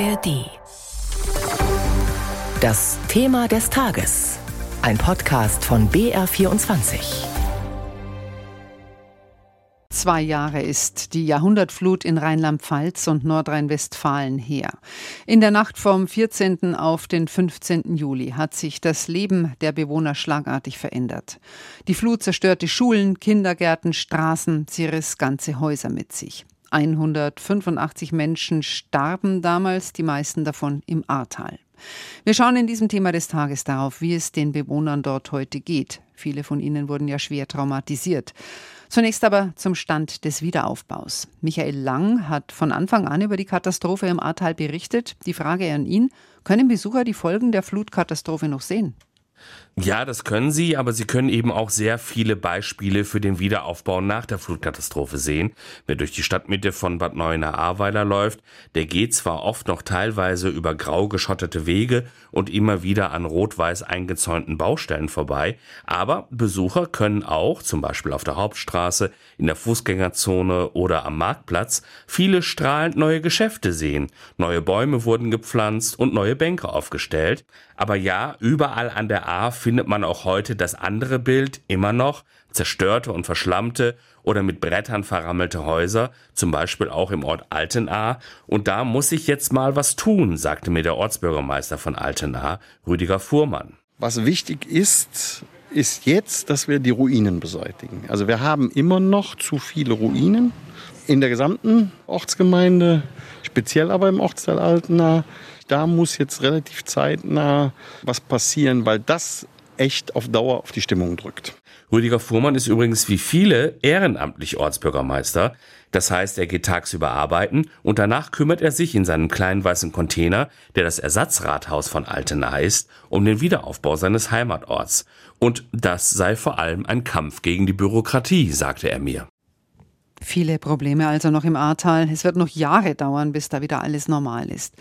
ARD. Das Thema des Tages. Ein Podcast von BR24. Zwei Jahre ist die Jahrhundertflut in Rheinland-Pfalz und Nordrhein-Westfalen her. In der Nacht vom 14. auf den 15. Juli hat sich das Leben der Bewohner schlagartig verändert. Die Flut zerstörte Schulen, Kindergärten, Straßen, sie riss ganze Häuser mit sich. 185 Menschen starben damals, die meisten davon im Ahrtal. Wir schauen in diesem Thema des Tages darauf, wie es den Bewohnern dort heute geht. Viele von ihnen wurden ja schwer traumatisiert. Zunächst aber zum Stand des Wiederaufbaus. Michael Lang hat von Anfang an über die Katastrophe im Ahrtal berichtet. Die Frage an ihn, können Besucher die Folgen der Flutkatastrophe noch sehen? Ja, das können Sie, aber Sie können eben auch sehr viele Beispiele für den Wiederaufbau nach der Flutkatastrophe sehen. Wer durch die Stadtmitte von Bad Neuenahr-Ahrweiler läuft, der geht zwar oft noch teilweise über grau geschottete Wege und immer wieder an rot-weiß eingezäunten Baustellen vorbei, aber Besucher können auch, zum Beispiel auf der Hauptstraße, in der Fußgängerzone oder am Marktplatz, viele strahlend neue Geschäfte sehen. Neue Bäume wurden gepflanzt und neue Bänke aufgestellt. Aber ja, überall an der A findet man auch heute das andere Bild immer noch, zerstörte und verschlammte oder mit Brettern verrammelte Häuser, zum Beispiel auch im Ort Altenahr. Und da muss ich jetzt mal was tun, sagte mir der Ortsbürgermeister von Altenahr, Rüdiger Fuhrmann. Was wichtig ist, ist jetzt, dass wir die Ruinen beseitigen. Also wir haben immer noch zu viele Ruinen in der gesamten Ortsgemeinde, speziell aber im Ortsteil Altenahr. Da muss jetzt relativ zeitnah was passieren, weil das echt auf Dauer auf die Stimmung drückt. Rüdiger Fuhrmann ist übrigens wie viele ehrenamtlich Ortsbürgermeister. Das heißt, er geht tagsüber arbeiten und danach kümmert er sich in seinem kleinen weißen Container, der das Ersatzrathaus von Altena ist, um den Wiederaufbau seines Heimatorts. Und das sei vor allem ein Kampf gegen die Bürokratie, sagte er mir. Viele Probleme also noch im Ahrtal. Es wird noch Jahre dauern, bis da wieder alles normal ist.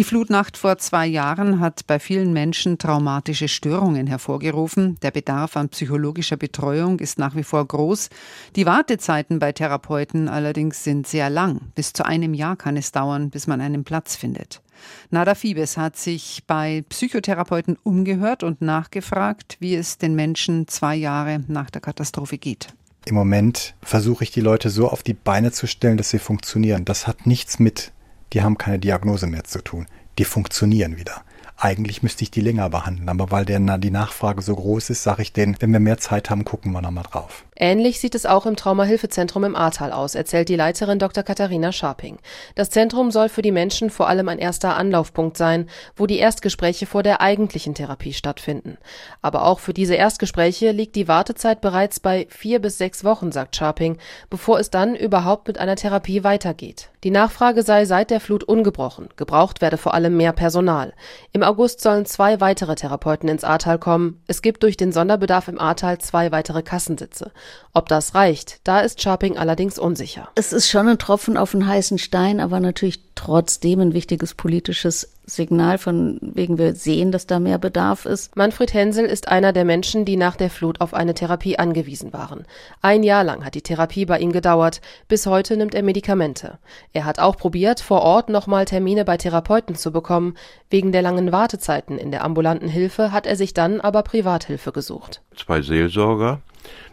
Die Flutnacht vor zwei Jahren hat bei vielen Menschen traumatische Störungen hervorgerufen. Der Bedarf an psychologischer Betreuung ist nach wie vor groß. Die Wartezeiten bei Therapeuten allerdings sind sehr lang. Bis zu einem Jahr kann es dauern, bis man einen Platz findet. Nada Fiebes hat sich bei Psychotherapeuten umgehört und nachgefragt, wie es den Menschen zwei Jahre nach der Katastrophe geht. Im Moment versuche ich die Leute so auf die Beine zu stellen, dass sie funktionieren. Das hat nichts mit die haben keine Diagnose mehr zu tun. Die funktionieren wieder. Eigentlich müsste ich die länger behandeln, aber weil der, die Nachfrage so groß ist, sage ich denen, wenn wir mehr Zeit haben, gucken wir nochmal drauf. Ähnlich sieht es auch im Traumahilfezentrum im Ahrtal aus, erzählt die Leiterin Dr. Katharina Scharping. Das Zentrum soll für die Menschen vor allem ein erster Anlaufpunkt sein, wo die Erstgespräche vor der eigentlichen Therapie stattfinden. Aber auch für diese Erstgespräche liegt die Wartezeit bereits bei vier bis sechs Wochen, sagt Scharping, bevor es dann überhaupt mit einer Therapie weitergeht. Die Nachfrage sei seit der Flut ungebrochen. Gebraucht werde vor allem mehr Personal. Im August sollen zwei weitere Therapeuten ins Ahrtal kommen. Es gibt durch den Sonderbedarf im Ahrtal zwei weitere Kassensitze. Ob das reicht, da ist Sharping allerdings unsicher. Es ist schon ein Tropfen auf den heißen Stein, aber natürlich trotzdem ein wichtiges politisches Signal, von wegen wir sehen, dass da mehr Bedarf ist. Manfred Hensel ist einer der Menschen, die nach der Flut auf eine Therapie angewiesen waren. Ein Jahr lang hat die Therapie bei ihm gedauert. Bis heute nimmt er Medikamente. Er hat auch probiert, vor Ort nochmal Termine bei Therapeuten zu bekommen. Wegen der langen Wartezeiten in der ambulanten Hilfe hat er sich dann aber Privathilfe gesucht. Zwei Seelsorger,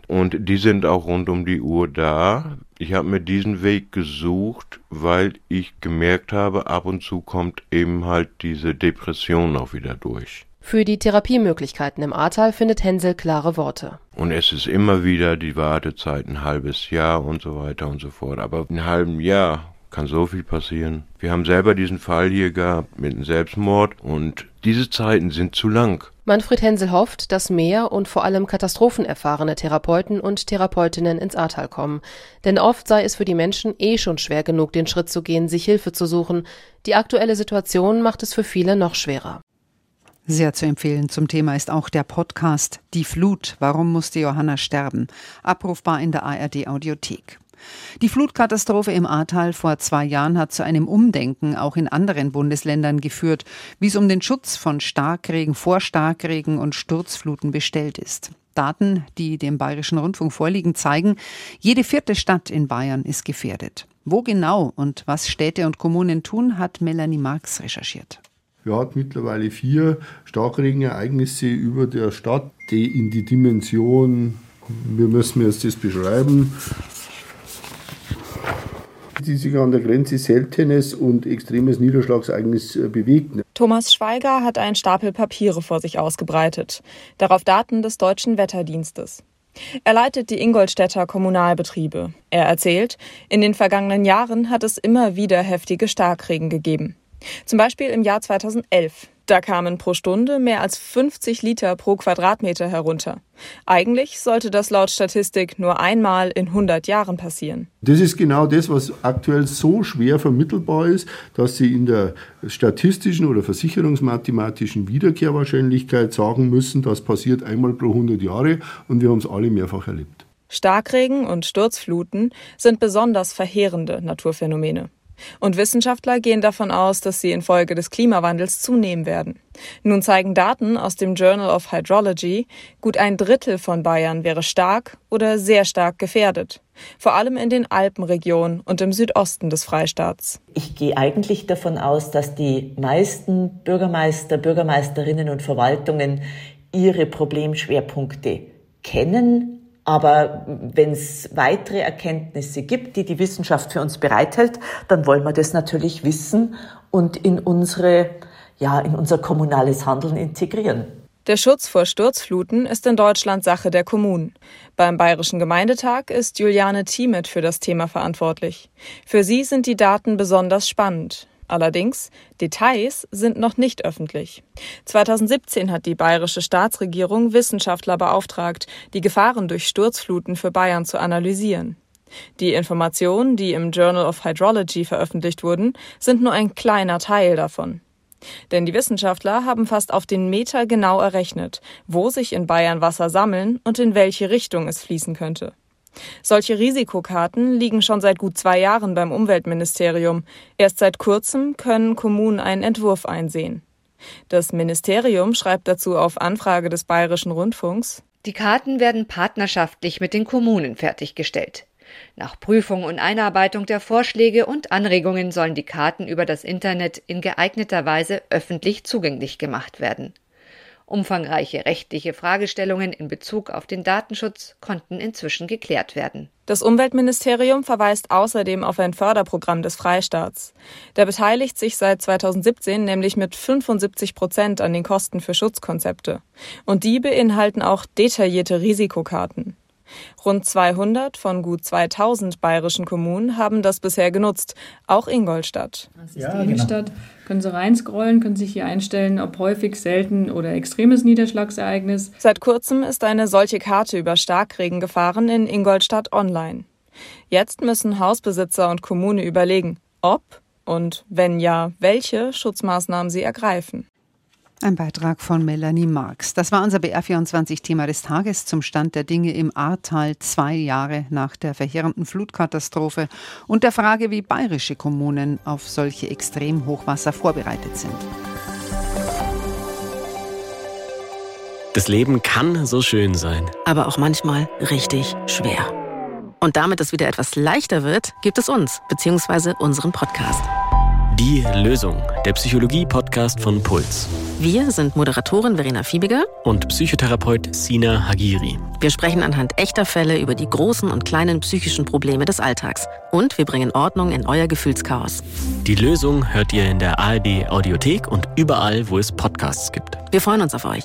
und die sind auch rund um die Uhr da. Ich habe mir diesen Weg gesucht, weil ich gemerkt habe, ab und zu kommt eben halt diese Depression auch wieder durch. Für die Therapiemöglichkeiten im Ahrtal findet Hensel klare Worte. Und es ist immer wieder die Wartezeit ein halbes Jahr und so weiter und so fort. Aber in einem halben Jahr kann so viel passieren. Wir haben selber diesen Fall hier gehabt mit einem Selbstmord und diese Zeiten sind zu lang. Manfred Hensel hofft, dass mehr und vor allem katastrophenerfahrene Therapeuten und Therapeutinnen ins Ahrtal kommen. Denn oft sei es für die Menschen eh schon schwer genug, den Schritt zu gehen, sich Hilfe zu suchen. Die aktuelle Situation macht es für viele noch schwerer. Sehr zu empfehlen zum Thema ist auch der Podcast Die Flut. Warum musste Johanna sterben? Abrufbar in der ARD Audiothek. Die Flutkatastrophe im Ahrtal vor zwei Jahren hat zu einem Umdenken auch in anderen Bundesländern geführt, wie es um den Schutz von Starkregen, Vorstarkregen und Sturzfluten bestellt ist. Daten, die dem Bayerischen Rundfunk vorliegen, zeigen, jede vierte Stadt in Bayern ist gefährdet. Wo genau und was Städte und Kommunen tun, hat Melanie Marx recherchiert. Wir haben mittlerweile vier Starkregenereignisse über der Stadt, die in die Dimension, wir müssen jetzt das beschreiben, die sich an der Grenze seltenes und extremes Niederschlagsereignis äh, bewegten. Thomas Schweiger hat einen Stapel Papiere vor sich ausgebreitet, darauf Daten des deutschen Wetterdienstes. Er leitet die Ingolstädter Kommunalbetriebe. Er erzählt, in den vergangenen Jahren hat es immer wieder heftige Starkregen gegeben. Zum Beispiel im Jahr 2011. Da kamen pro Stunde mehr als 50 Liter pro Quadratmeter herunter. Eigentlich sollte das laut Statistik nur einmal in 100 Jahren passieren. Das ist genau das, was aktuell so schwer vermittelbar ist, dass Sie in der statistischen oder versicherungsmathematischen Wiederkehrwahrscheinlichkeit sagen müssen, das passiert einmal pro 100 Jahre und wir haben es alle mehrfach erlebt. Starkregen und Sturzfluten sind besonders verheerende Naturphänomene. Und Wissenschaftler gehen davon aus, dass sie infolge des Klimawandels zunehmen werden. Nun zeigen Daten aus dem Journal of Hydrology, gut ein Drittel von Bayern wäre stark oder sehr stark gefährdet. Vor allem in den Alpenregionen und im Südosten des Freistaats. Ich gehe eigentlich davon aus, dass die meisten Bürgermeister, Bürgermeisterinnen und Verwaltungen ihre Problemschwerpunkte kennen, aber wenn es weitere Erkenntnisse gibt, die die Wissenschaft für uns bereithält, dann wollen wir das natürlich wissen und in unsere, ja, in unser kommunales Handeln integrieren. Der Schutz vor Sturzfluten ist in Deutschland Sache der Kommunen. Beim Bayerischen Gemeindetag ist Juliane Thiemet für das Thema verantwortlich. Für sie sind die Daten besonders spannend. Allerdings, Details sind noch nicht öffentlich. 2017 hat die bayerische Staatsregierung Wissenschaftler beauftragt, die Gefahren durch Sturzfluten für Bayern zu analysieren. Die Informationen, die im Journal of Hydrology veröffentlicht wurden, sind nur ein kleiner Teil davon. Denn die Wissenschaftler haben fast auf den Meter genau errechnet, wo sich in Bayern Wasser sammeln und in welche Richtung es fließen könnte. Solche Risikokarten liegen schon seit gut zwei Jahren beim Umweltministerium. Erst seit kurzem können Kommunen einen Entwurf einsehen. Das Ministerium schreibt dazu auf Anfrage des Bayerischen Rundfunks Die Karten werden partnerschaftlich mit den Kommunen fertiggestellt. Nach Prüfung und Einarbeitung der Vorschläge und Anregungen sollen die Karten über das Internet in geeigneter Weise öffentlich zugänglich gemacht werden. Umfangreiche rechtliche Fragestellungen in Bezug auf den Datenschutz konnten inzwischen geklärt werden. Das Umweltministerium verweist außerdem auf ein Förderprogramm des Freistaats. Der beteiligt sich seit 2017 nämlich mit 75 Prozent an den Kosten für Schutzkonzepte. Und die beinhalten auch detaillierte Risikokarten. Rund 200 von gut 2000 bayerischen Kommunen haben das bisher genutzt, auch Ingolstadt. Das ist ja, die Innenstadt. Genau. Können Sie reinscrollen, können sich hier einstellen, ob häufig, selten oder extremes Niederschlagsereignis. Seit kurzem ist eine solche Karte über Starkregengefahren in Ingolstadt online. Jetzt müssen Hausbesitzer und Kommune überlegen, ob und wenn ja, welche Schutzmaßnahmen sie ergreifen. Ein Beitrag von Melanie Marx. Das war unser BR24-Thema des Tages zum Stand der Dinge im Ahrtal zwei Jahre nach der verheerenden Flutkatastrophe und der Frage, wie bayerische Kommunen auf solche Extremhochwasser vorbereitet sind. Das Leben kann so schön sein. Aber auch manchmal richtig schwer. Und damit es wieder etwas leichter wird, gibt es uns, beziehungsweise unseren Podcast. Die Lösung, der Psychologie-Podcast von Puls. Wir sind Moderatorin Verena Fiebiger und Psychotherapeut Sina Hagiri. Wir sprechen anhand echter Fälle über die großen und kleinen psychischen Probleme des Alltags. Und wir bringen Ordnung in euer Gefühlschaos. Die Lösung hört ihr in der ARD Audiothek und überall, wo es Podcasts gibt. Wir freuen uns auf euch.